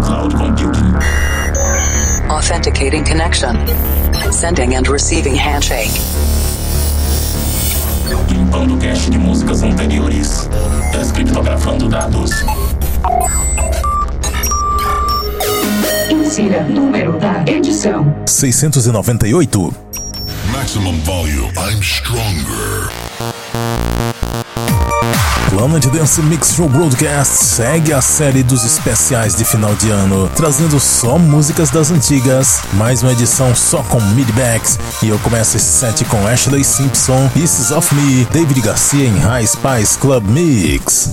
cloud computing. Authenticating connection. Sending and receiving handshake. Limpando cache de músicas anteriores. Descriptografando dados. Insira número da edição: 698. Maximum volume. I'm stronger. Planet Dance Mix Show Broadcast segue a série dos especiais de final de ano, trazendo só músicas das antigas, mais uma edição só com midbacks, e eu começo esse set com Ashley Simpson, Pieces of Me, David Garcia em High Spice Club Mix.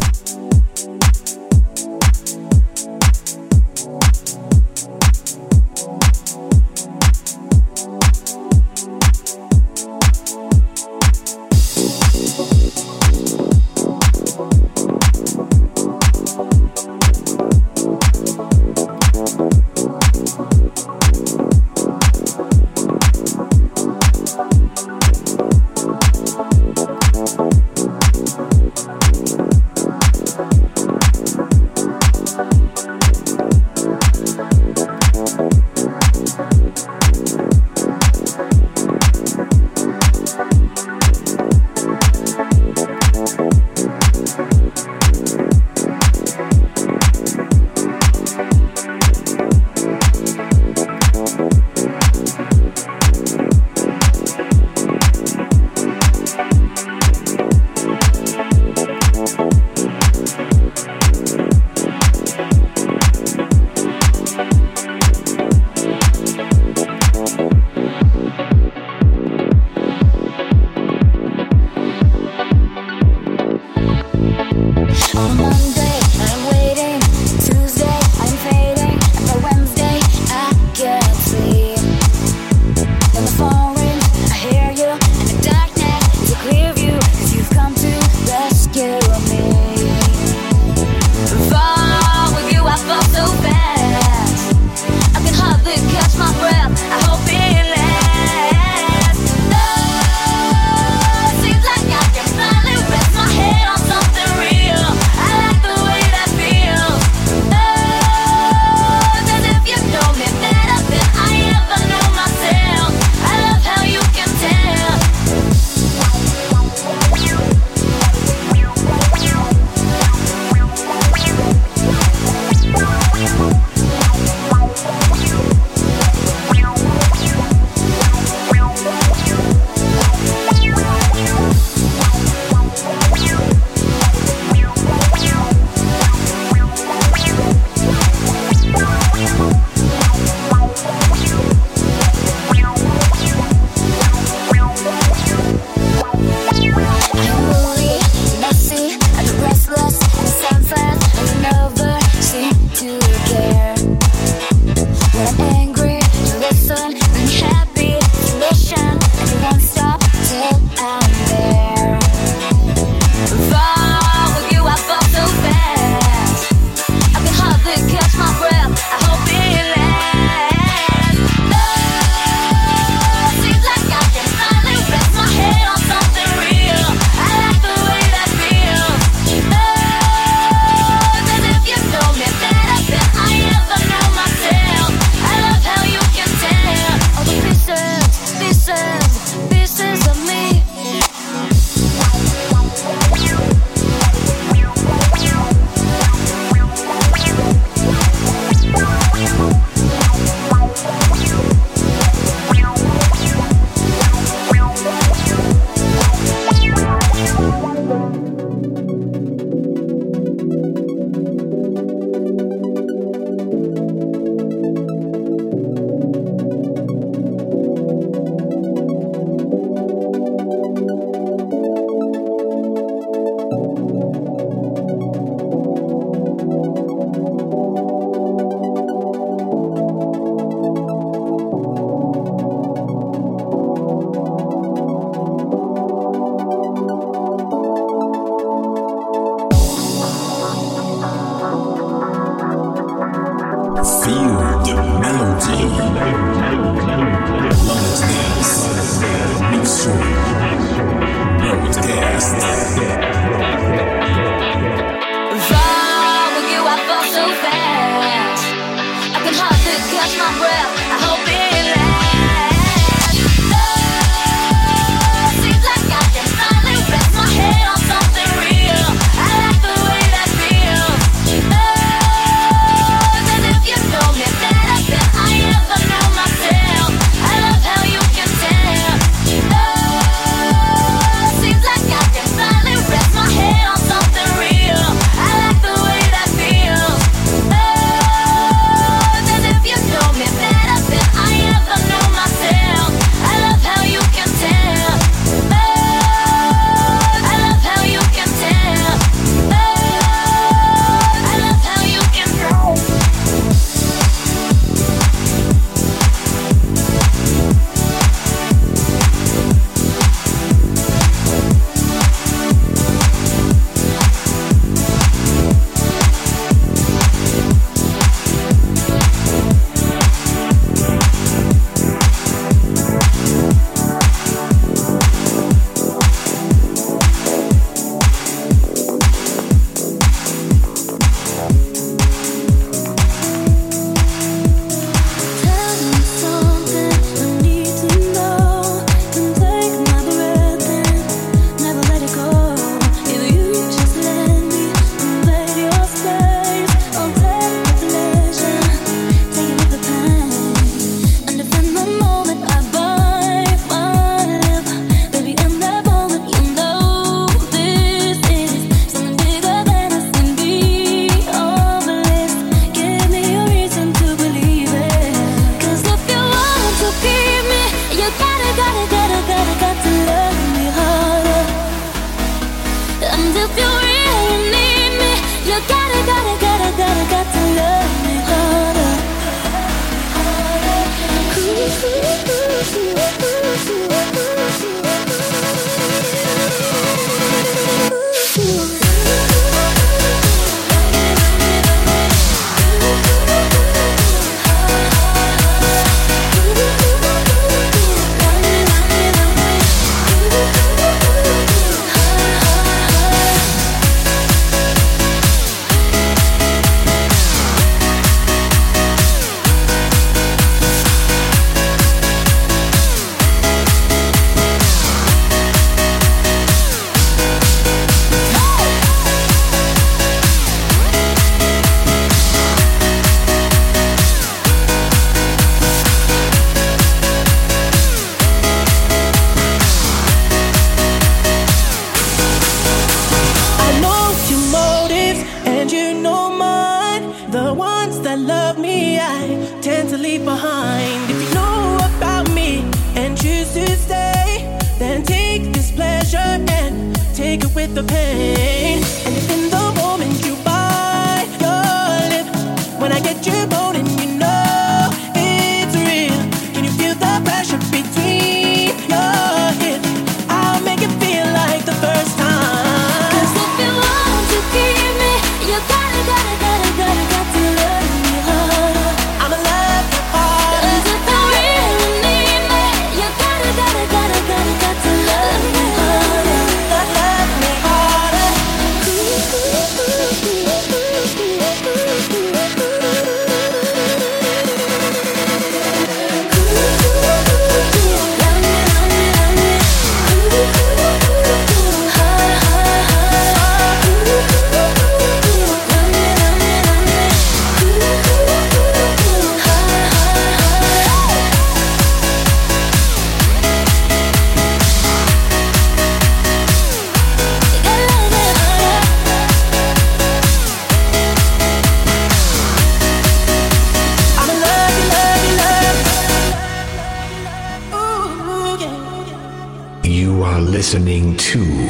Two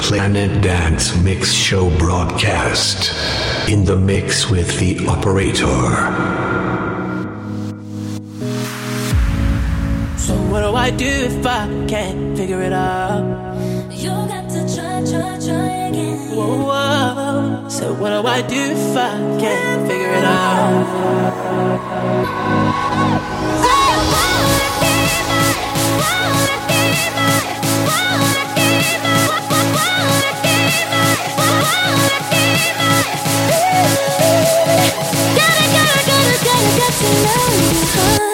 Planet Dance Mix Show broadcast in the mix with the operator. So what do I do if I can't figure it out? You got to try, try, try again. Whoa, whoa. So what do I do if I can't figure it out? Oh, oh, oh, Gonna, gonna, gonna, gonna get to know you.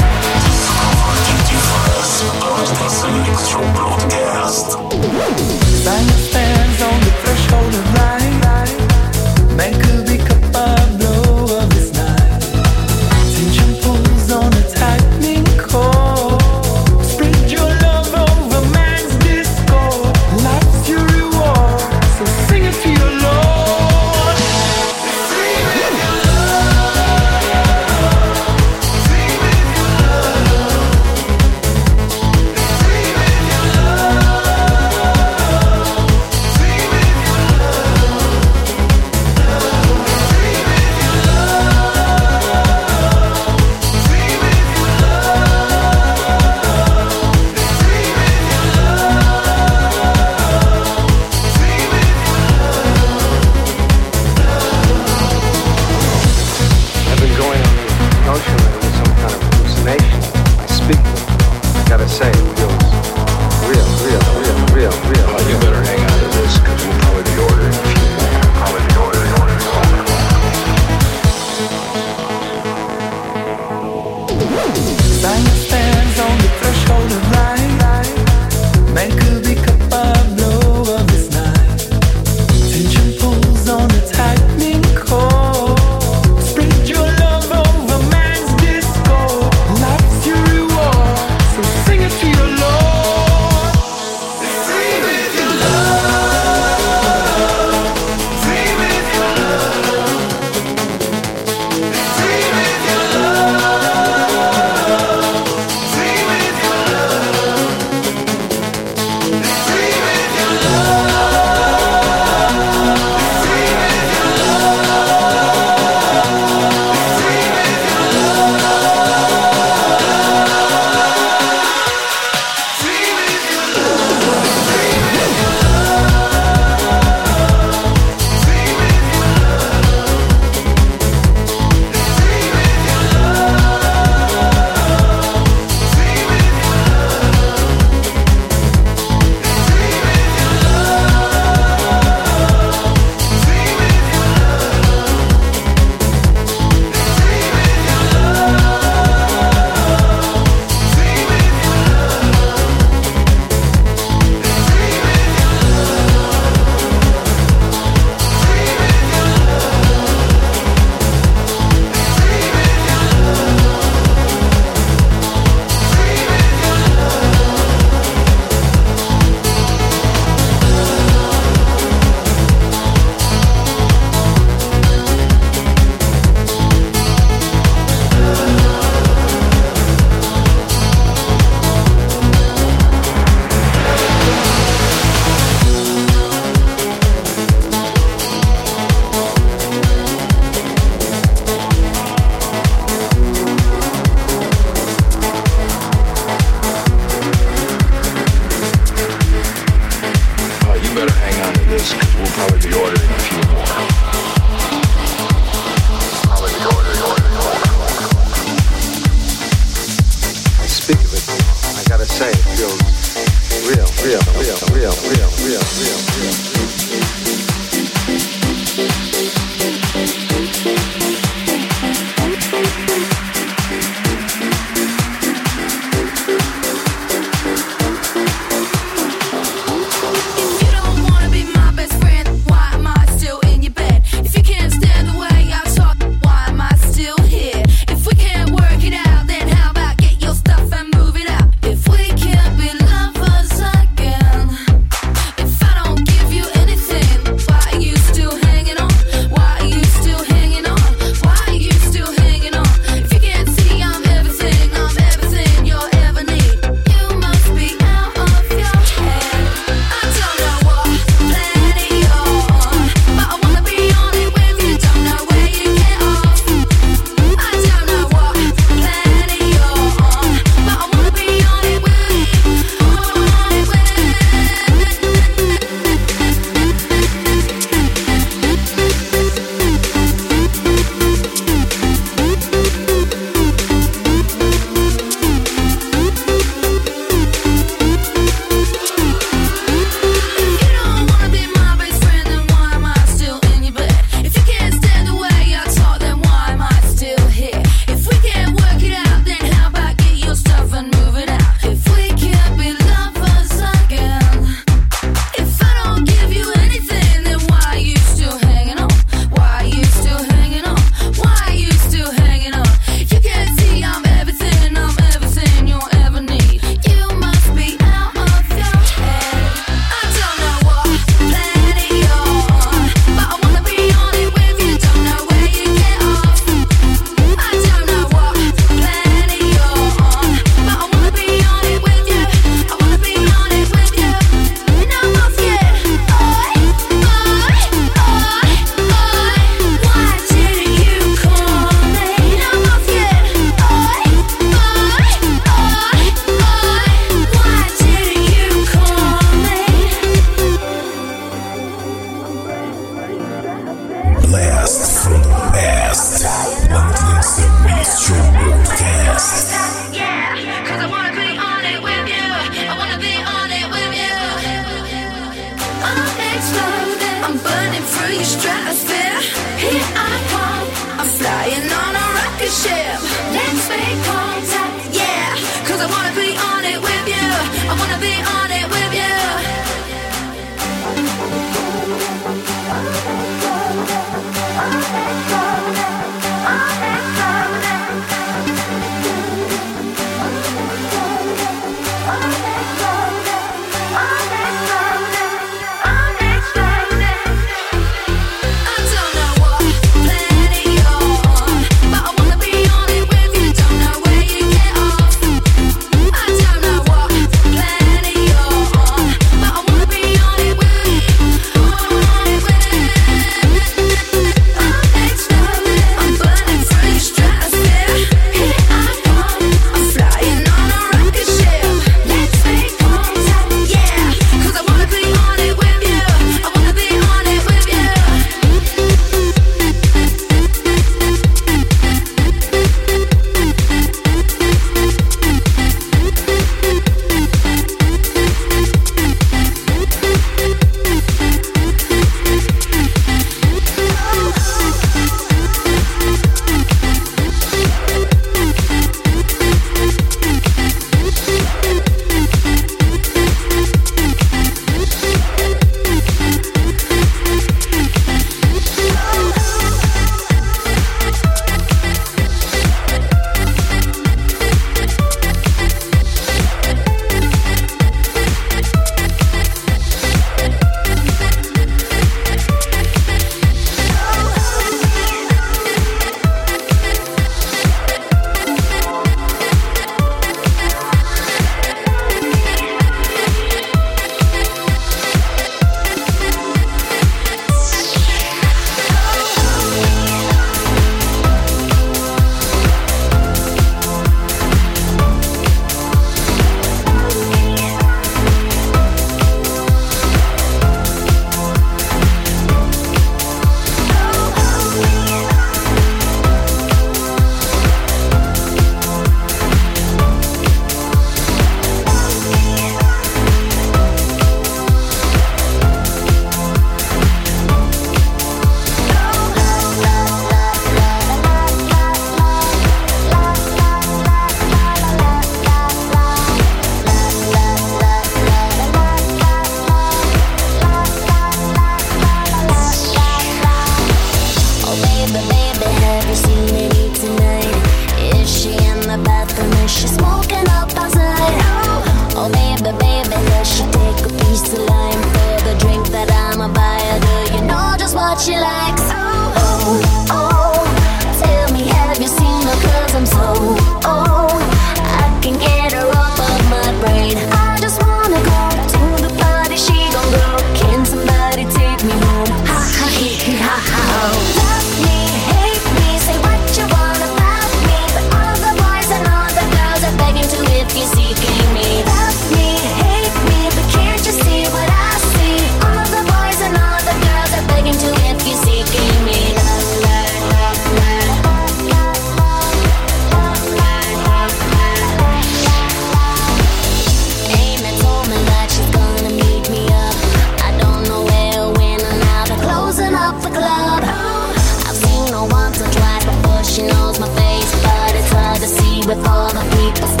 with all the people.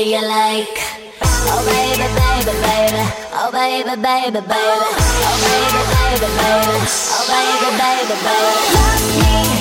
you like. Oh baby, baby, baby. Oh baby, baby, baby. Oh baby, baby, baby. Oh baby, baby, baby. Love me.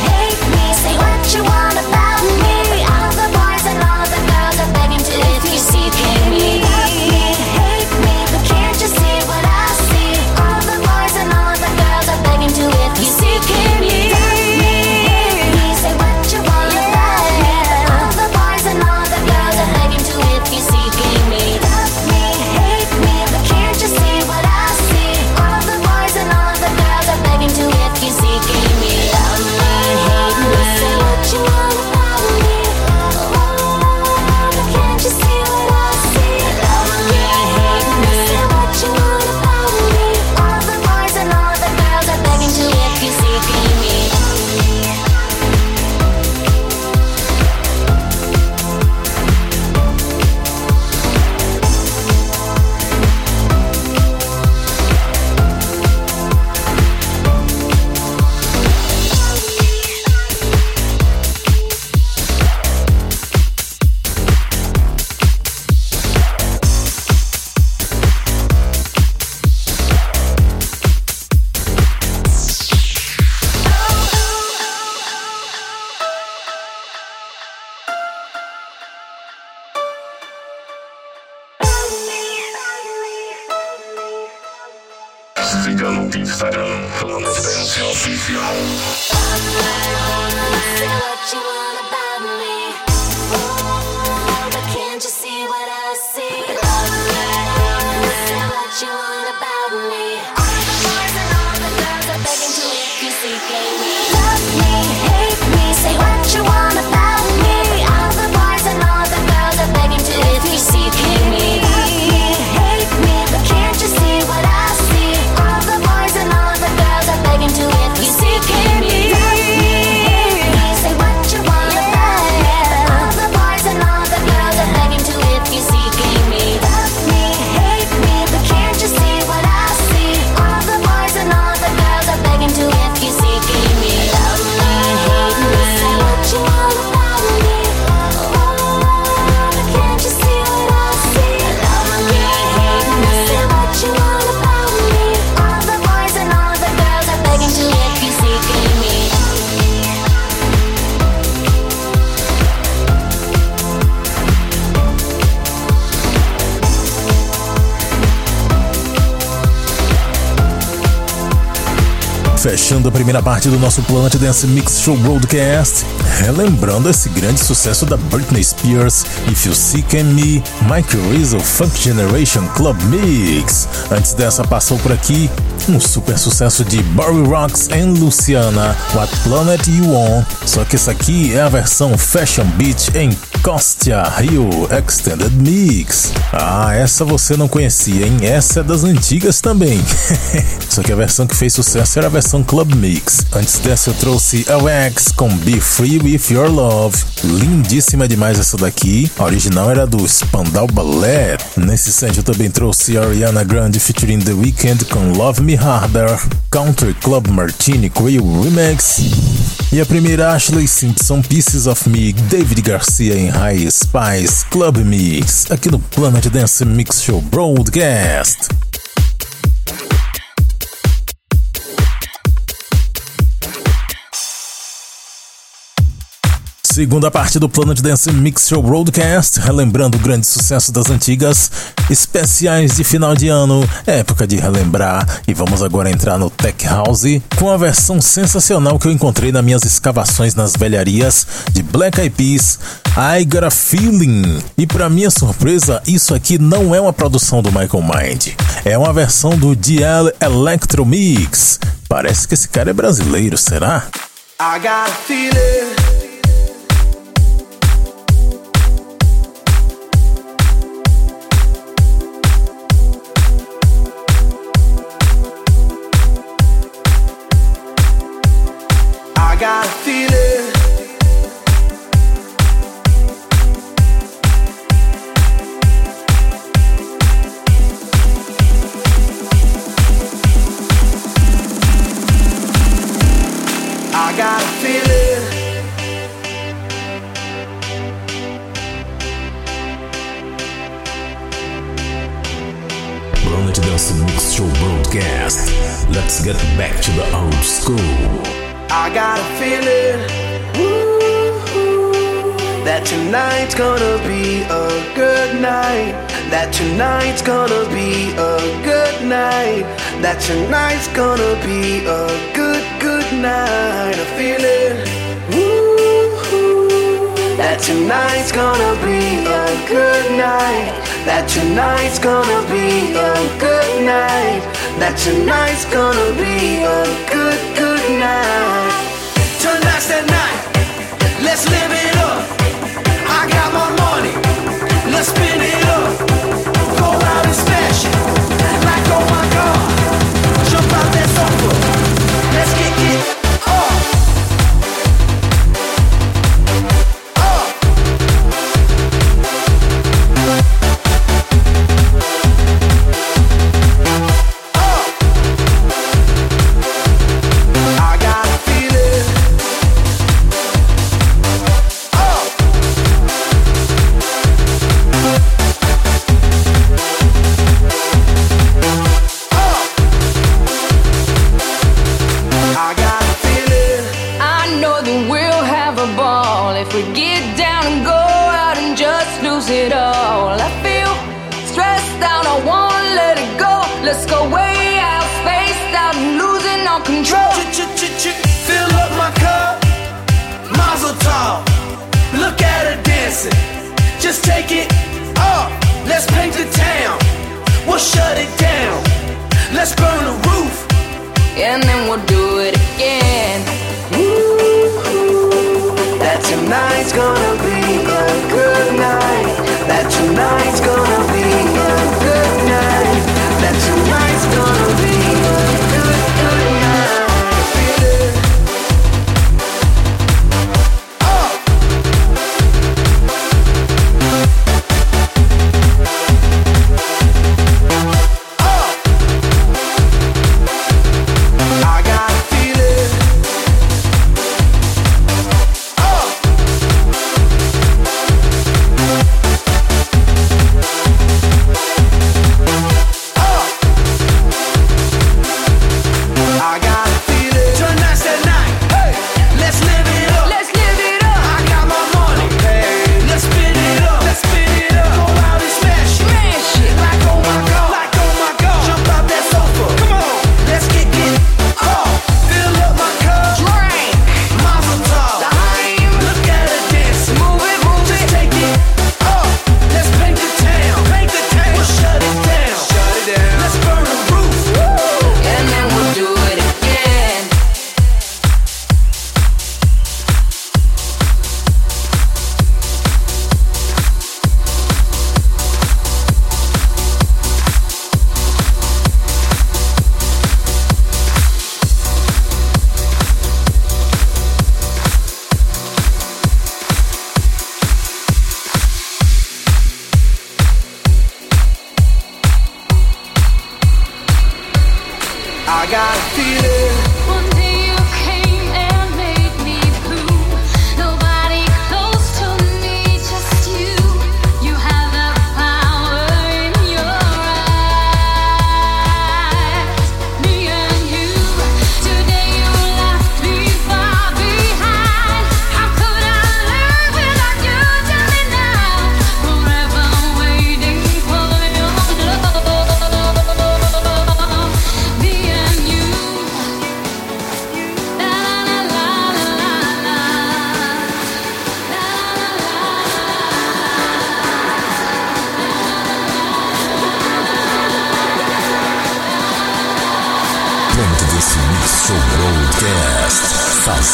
Fechando a primeira parte do nosso Planet Dance Mix Show Broadcast, relembrando esse grande sucesso da Britney Spears, If You Seek Me, Michael Rizzo Funk Generation Club Mix. Antes dessa, passou por aqui um super sucesso de Barry Rocks e Luciana, What Planet You On. Só que essa aqui é a versão Fashion Beach em Costia Rio Extended Mix. Ah, essa você não conhecia, hein? Essa é das antigas também. Só que a versão que fez sucesso era a versão Club Mix. Antes dessa eu trouxe LX com Be Free With Your Love. Lindíssima demais essa daqui. A original era do Spandau Ballet. Nesse set eu também trouxe Ariana Grande featuring The Weeknd com Love Me Harder. Country Club Martini Creole Remix. E a primeira Ashley Simpson Pieces of Me, David Garcia em High Spice Club Mix, aqui no Planet Dance Mix Show Broadcast. Segunda parte do Planet Dance Mix Show Broadcast, relembrando o grande sucesso das antigas, especiais de final de ano, época de relembrar. E vamos agora entrar no Tech House com a versão sensacional que eu encontrei nas minhas escavações nas velharias de Black Eyed Peas, I Got a Feeling. E para minha surpresa, isso aqui não é uma produção do Michael Mind, é uma versão do DL Electro Mix. Parece que esse cara é brasileiro, será? I got a feeling. Tonight's gonna be a good night. That tonight's gonna be a good night. That tonight's gonna be a good, good night. A feeling ooh, that tonight's gonna be a good night. That tonight's gonna be a good night. That tonight's gonna be a good, good night. Tonight's the night.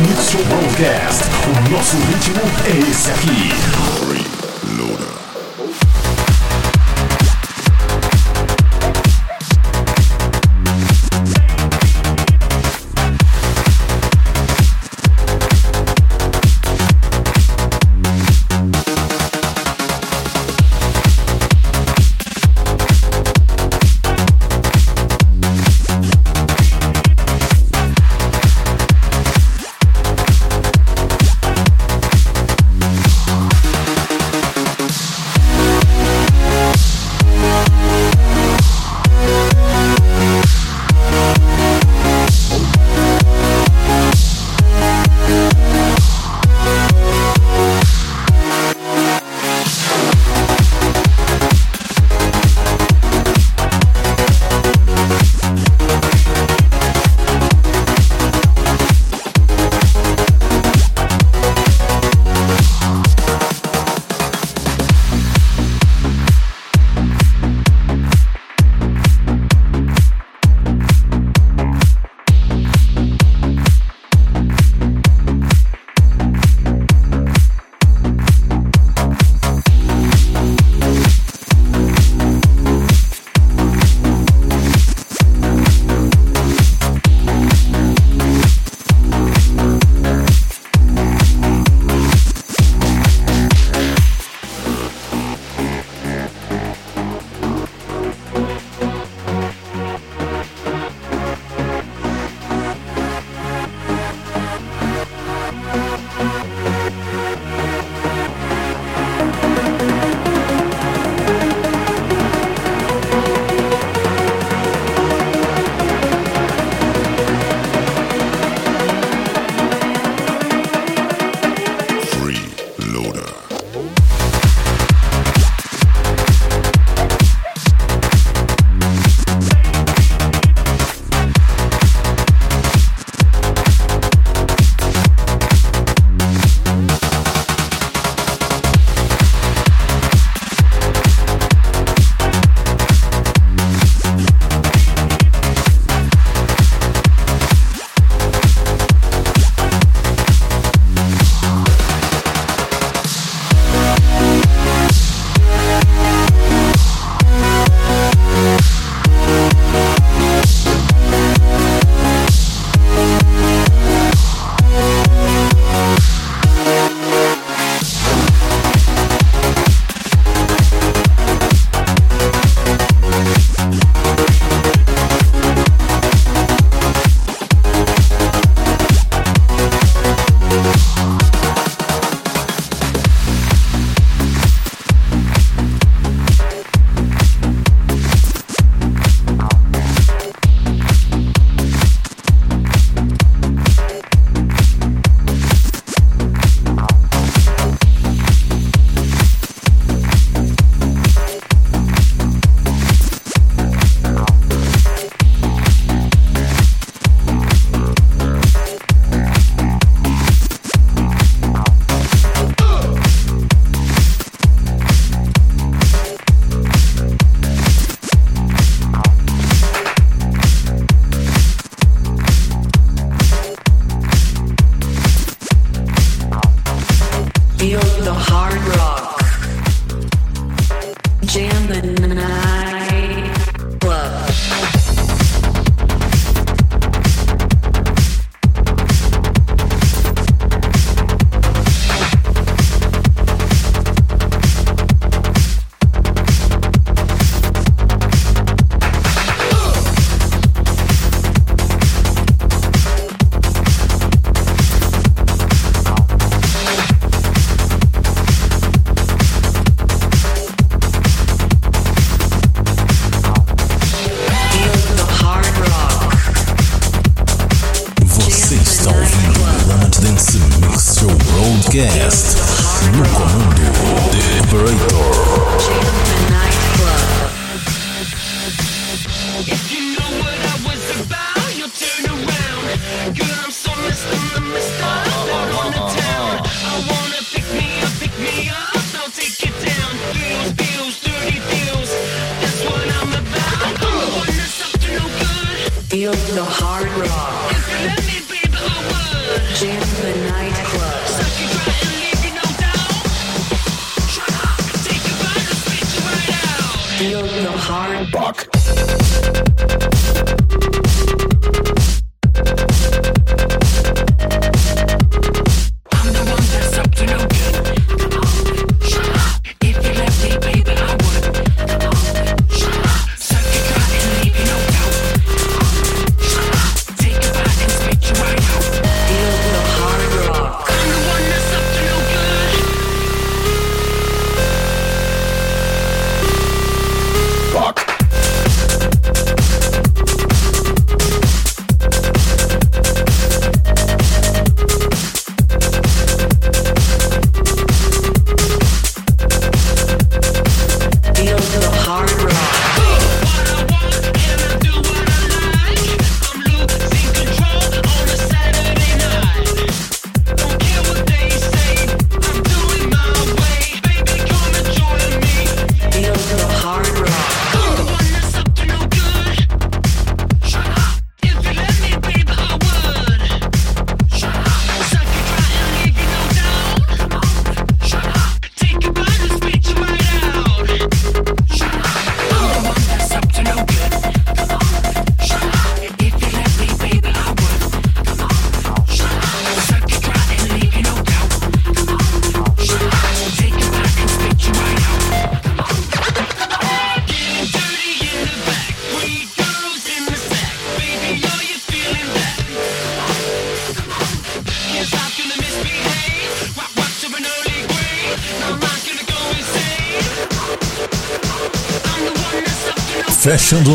Mix Show Broadcast. O nosso ritmo é esse aqui.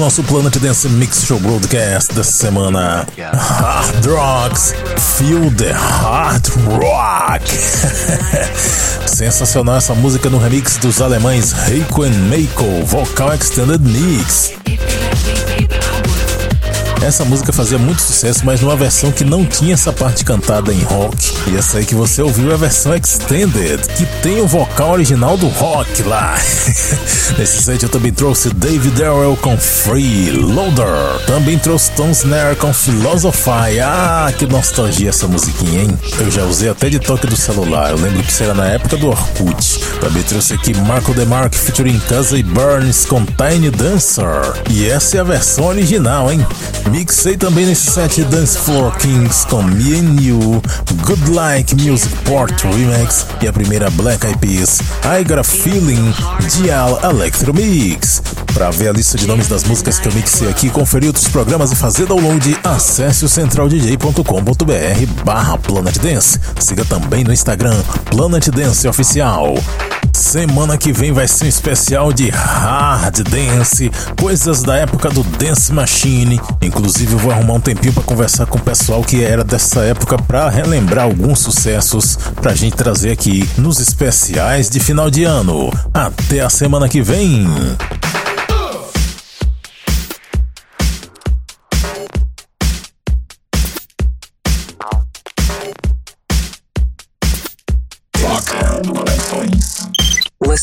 Nosso Planet Dance Mix Show Broadcast dessa semana. Hard Rocks, Feel the Hard Rock. Sensacional essa música no remix dos alemães Heiko and Meiko, Vocal Extended Mix. Essa música fazia muito sucesso, mas numa versão que não tinha essa parte cantada em rock. E essa aí que você ouviu é a versão Extended, que tem o vocal original do rock lá. Nesse set eu também trouxe David Darrell com Free Loader. Também trouxe Tom Snare com Philosophy. Ah, que nostalgia essa musiquinha, hein? Eu já usei até de toque do celular. Eu lembro que isso era na época do Orkut. Também trouxe aqui Marco DeMarco featuring Casey Burns com Tiny Dancer. E essa é a versão original, hein? Mixei também nesse set Dance Floor Kings com Me and You, Good Like Music Port Remix e a primeira Black Eyed Peas, I Got a Feeling, Dial Electro Mix. Para ver a lista de nomes das músicas que eu mixei aqui, conferir outros programas e fazer download, acesse o centraldj.com.br barra Planet Dance. Siga também no Instagram, Planet Dance Oficial. Semana que vem vai ser um especial de hard dance, coisas da época do Dance Machine. Inclusive, vou arrumar um tempinho para conversar com o pessoal que era dessa época para relembrar alguns sucessos pra gente trazer aqui nos especiais de final de ano. Até a semana que vem.